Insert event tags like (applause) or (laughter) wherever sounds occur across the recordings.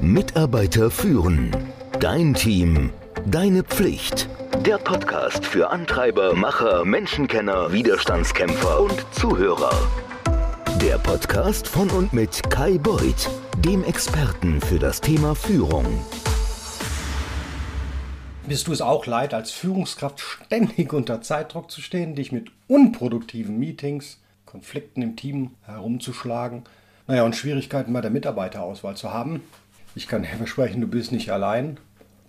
Mitarbeiter führen. Dein Team. Deine Pflicht. Der Podcast für Antreiber, Macher, Menschenkenner, Widerstandskämpfer und Zuhörer. Der Podcast von und mit Kai Beuth, dem Experten für das Thema Führung. Bist du es auch leid, als Führungskraft ständig unter Zeitdruck zu stehen, dich mit unproduktiven Meetings, Konflikten im Team herumzuschlagen, naja, und Schwierigkeiten bei der Mitarbeiterauswahl zu haben? Ich kann versprechen, du bist nicht allein.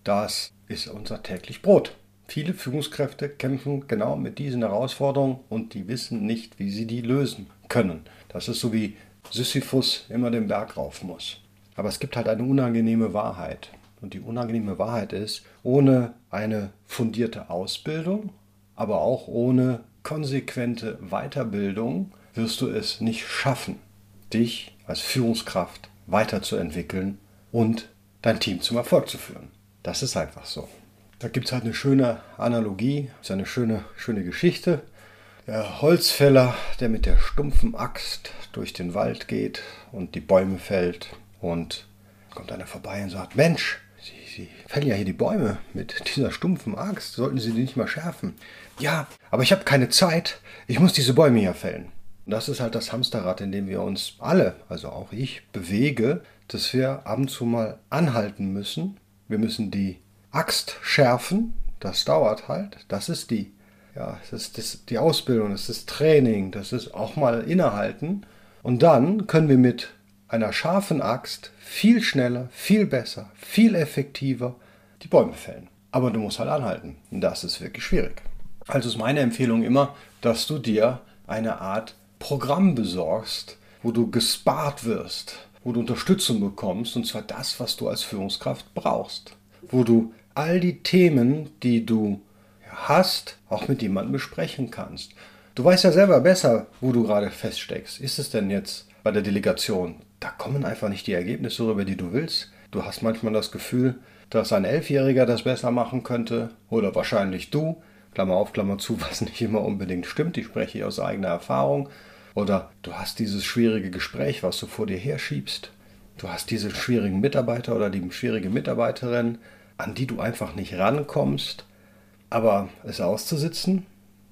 Das ist unser täglich Brot. Viele Führungskräfte kämpfen genau mit diesen Herausforderungen und die wissen nicht, wie sie die lösen können. Das ist so wie Sisyphus immer den Berg rauf muss. Aber es gibt halt eine unangenehme Wahrheit. Und die unangenehme Wahrheit ist, ohne eine fundierte Ausbildung, aber auch ohne konsequente Weiterbildung wirst du es nicht schaffen, dich als Führungskraft weiterzuentwickeln und dein Team zum Erfolg zu führen. Das ist einfach so. Da gibt es halt eine schöne Analogie, ist eine schöne, schöne Geschichte. Der Holzfäller, der mit der stumpfen Axt durch den Wald geht und die Bäume fällt und kommt einer vorbei und sagt, Mensch, Sie, Sie fällen ja hier die Bäume mit dieser stumpfen Axt, sollten Sie die nicht mal schärfen? Ja, aber ich habe keine Zeit, ich muss diese Bäume hier fällen. Und das ist halt das Hamsterrad, in dem wir uns alle, also auch ich, bewege, dass wir ab und zu mal anhalten müssen. Wir müssen die Axt schärfen. Das dauert halt. Das ist die, ja, das ist das, die Ausbildung, das ist Training, das ist auch mal innehalten. Und dann können wir mit einer scharfen Axt viel schneller, viel besser, viel effektiver die Bäume fällen. Aber du musst halt anhalten. Und das ist wirklich schwierig. Also ist meine Empfehlung immer, dass du dir eine Art Programm besorgst, wo du gespart wirst, wo du Unterstützung bekommst, und zwar das, was du als Führungskraft brauchst. Wo du all die Themen, die du hast, auch mit jemandem besprechen kannst. Du weißt ja selber besser, wo du gerade feststeckst. Ist es denn jetzt bei der Delegation? Da kommen einfach nicht die Ergebnisse rüber, die du willst. Du hast manchmal das Gefühl, dass ein Elfjähriger das besser machen könnte oder wahrscheinlich du. Klammer auf, Klammer zu, was nicht immer unbedingt stimmt. Ich spreche aus eigener Erfahrung. Oder du hast dieses schwierige Gespräch, was du vor dir herschiebst. Du hast diesen schwierigen Mitarbeiter oder die schwierige Mitarbeiterin, an die du einfach nicht rankommst. Aber es auszusitzen,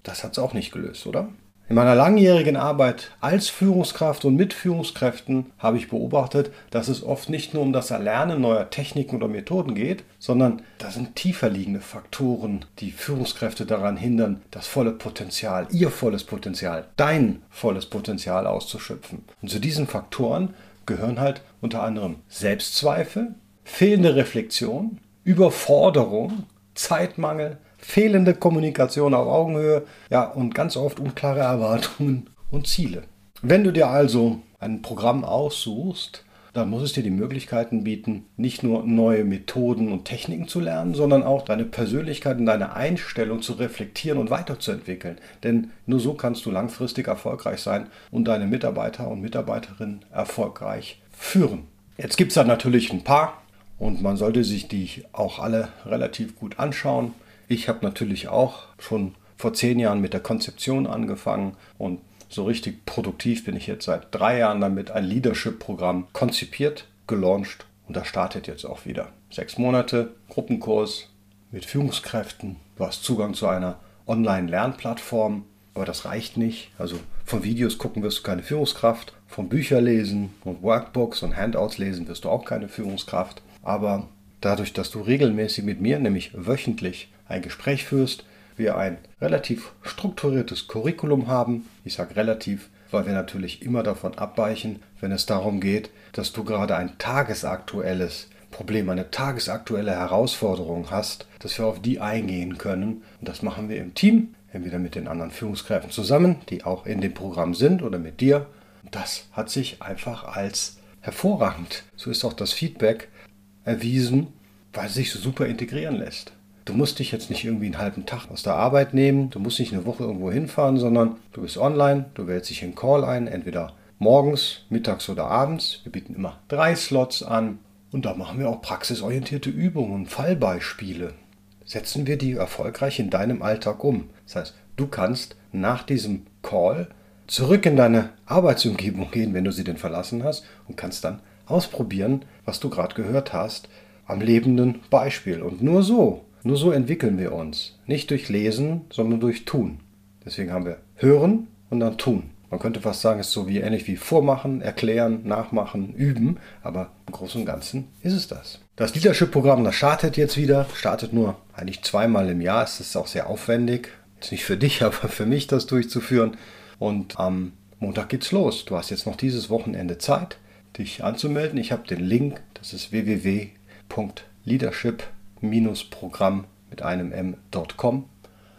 das hat es auch nicht gelöst, oder? In meiner langjährigen Arbeit als Führungskraft und mit Führungskräften habe ich beobachtet, dass es oft nicht nur um das Erlernen neuer Techniken oder Methoden geht, sondern da sind tiefer liegende Faktoren, die Führungskräfte daran hindern, das volle Potenzial, ihr volles Potenzial, dein volles Potenzial auszuschöpfen. Und zu diesen Faktoren gehören halt unter anderem Selbstzweifel, fehlende Reflexion, Überforderung, Zeitmangel, fehlende Kommunikation auf Augenhöhe, ja, und ganz oft unklare Erwartungen und Ziele. Wenn du dir also ein Programm aussuchst, dann muss es dir die Möglichkeiten bieten, nicht nur neue Methoden und Techniken zu lernen, sondern auch deine Persönlichkeit und deine Einstellung zu reflektieren und weiterzuentwickeln. Denn nur so kannst du langfristig erfolgreich sein und deine Mitarbeiter und Mitarbeiterinnen erfolgreich führen. Jetzt gibt es da natürlich ein paar und man sollte sich die auch alle relativ gut anschauen. Ich habe natürlich auch schon vor zehn Jahren mit der Konzeption angefangen und so richtig produktiv bin ich jetzt seit drei Jahren damit ein Leadership-Programm konzipiert, gelauncht und das startet jetzt auch wieder. Sechs Monate Gruppenkurs mit Führungskräften. Du hast Zugang zu einer Online-Lernplattform, aber das reicht nicht. Also von Videos gucken wirst du keine Führungskraft, von Bücher lesen und Workbooks und Handouts lesen wirst du auch keine Führungskraft. Aber dadurch, dass du regelmäßig mit mir, nämlich wöchentlich, ein Gespräch führst, wir ein relativ strukturiertes Curriculum haben. Ich sage relativ, weil wir natürlich immer davon abweichen, wenn es darum geht, dass du gerade ein tagesaktuelles Problem, eine tagesaktuelle Herausforderung hast, dass wir auf die eingehen können. Und das machen wir im Team, entweder mit den anderen Führungskräften zusammen, die auch in dem Programm sind, oder mit dir. Das hat sich einfach als hervorragend, so ist auch das Feedback, erwiesen, weil es sich so super integrieren lässt. Du musst dich jetzt nicht irgendwie einen halben Tag aus der Arbeit nehmen, du musst nicht eine Woche irgendwo hinfahren, sondern du bist online, du wählst dich in Call ein, entweder morgens, mittags oder abends. Wir bieten immer drei Slots an und da machen wir auch praxisorientierte Übungen, Fallbeispiele. Setzen wir die erfolgreich in deinem Alltag um. Das heißt, du kannst nach diesem Call zurück in deine Arbeitsumgebung gehen, wenn du sie denn verlassen hast, und kannst dann ausprobieren, was du gerade gehört hast, am lebenden Beispiel. Und nur so, nur so entwickeln wir uns. Nicht durch Lesen, sondern durch Tun. Deswegen haben wir Hören und dann Tun. Man könnte fast sagen, es ist so wie ähnlich wie Vormachen, Erklären, Nachmachen, Üben, aber im Großen und Ganzen ist es das. Das Leadership-Programm, das startet jetzt wieder, startet nur eigentlich zweimal im Jahr. Es ist auch sehr aufwendig. Ist nicht für dich, (laughs) aber für mich, das durchzuführen. Und am Montag geht's los. Du hast jetzt noch dieses Wochenende Zeit, dich anzumelden. Ich habe den Link, das ist www.leadership-programm mit einem m.com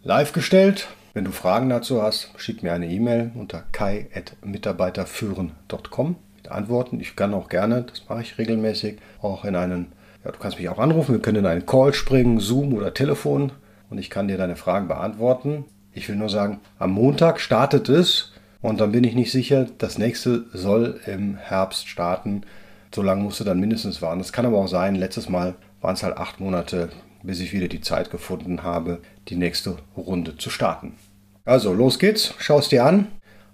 live gestellt. Wenn du Fragen dazu hast, schick mir eine E-Mail unter kai.mitarbeiterführen.com mit Antworten. Ich kann auch gerne, das mache ich regelmäßig, auch in einen, ja, du kannst mich auch anrufen, wir können in einen Call springen, Zoom oder Telefon und ich kann dir deine Fragen beantworten. Ich will nur sagen, am Montag startet es und dann bin ich nicht sicher, das nächste soll im Herbst starten. So lange musst du dann mindestens warten. Es kann aber auch sein, letztes Mal waren es halt acht Monate bis ich wieder die Zeit gefunden habe, die nächste Runde zu starten. Also, los geht's, schau es dir an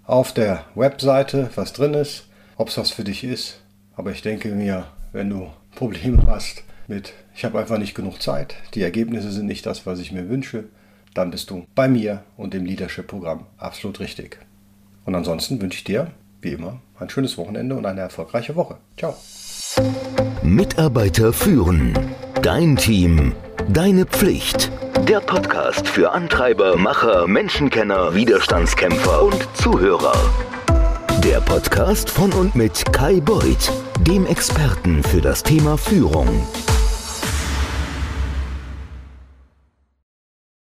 auf der Webseite, was drin ist, ob es was für dich ist. Aber ich denke mir, wenn du Probleme hast mit, ich habe einfach nicht genug Zeit, die Ergebnisse sind nicht das, was ich mir wünsche, dann bist du bei mir und dem Leadership-Programm absolut richtig. Und ansonsten wünsche ich dir, wie immer, ein schönes Wochenende und eine erfolgreiche Woche. Ciao. Mitarbeiter führen. Dein Team Deine Pflicht. Der Podcast für Antreiber, Macher, Menschenkenner, Widerstandskämpfer und Zuhörer. Der Podcast von und mit Kai Beuth, dem Experten für das Thema Führung.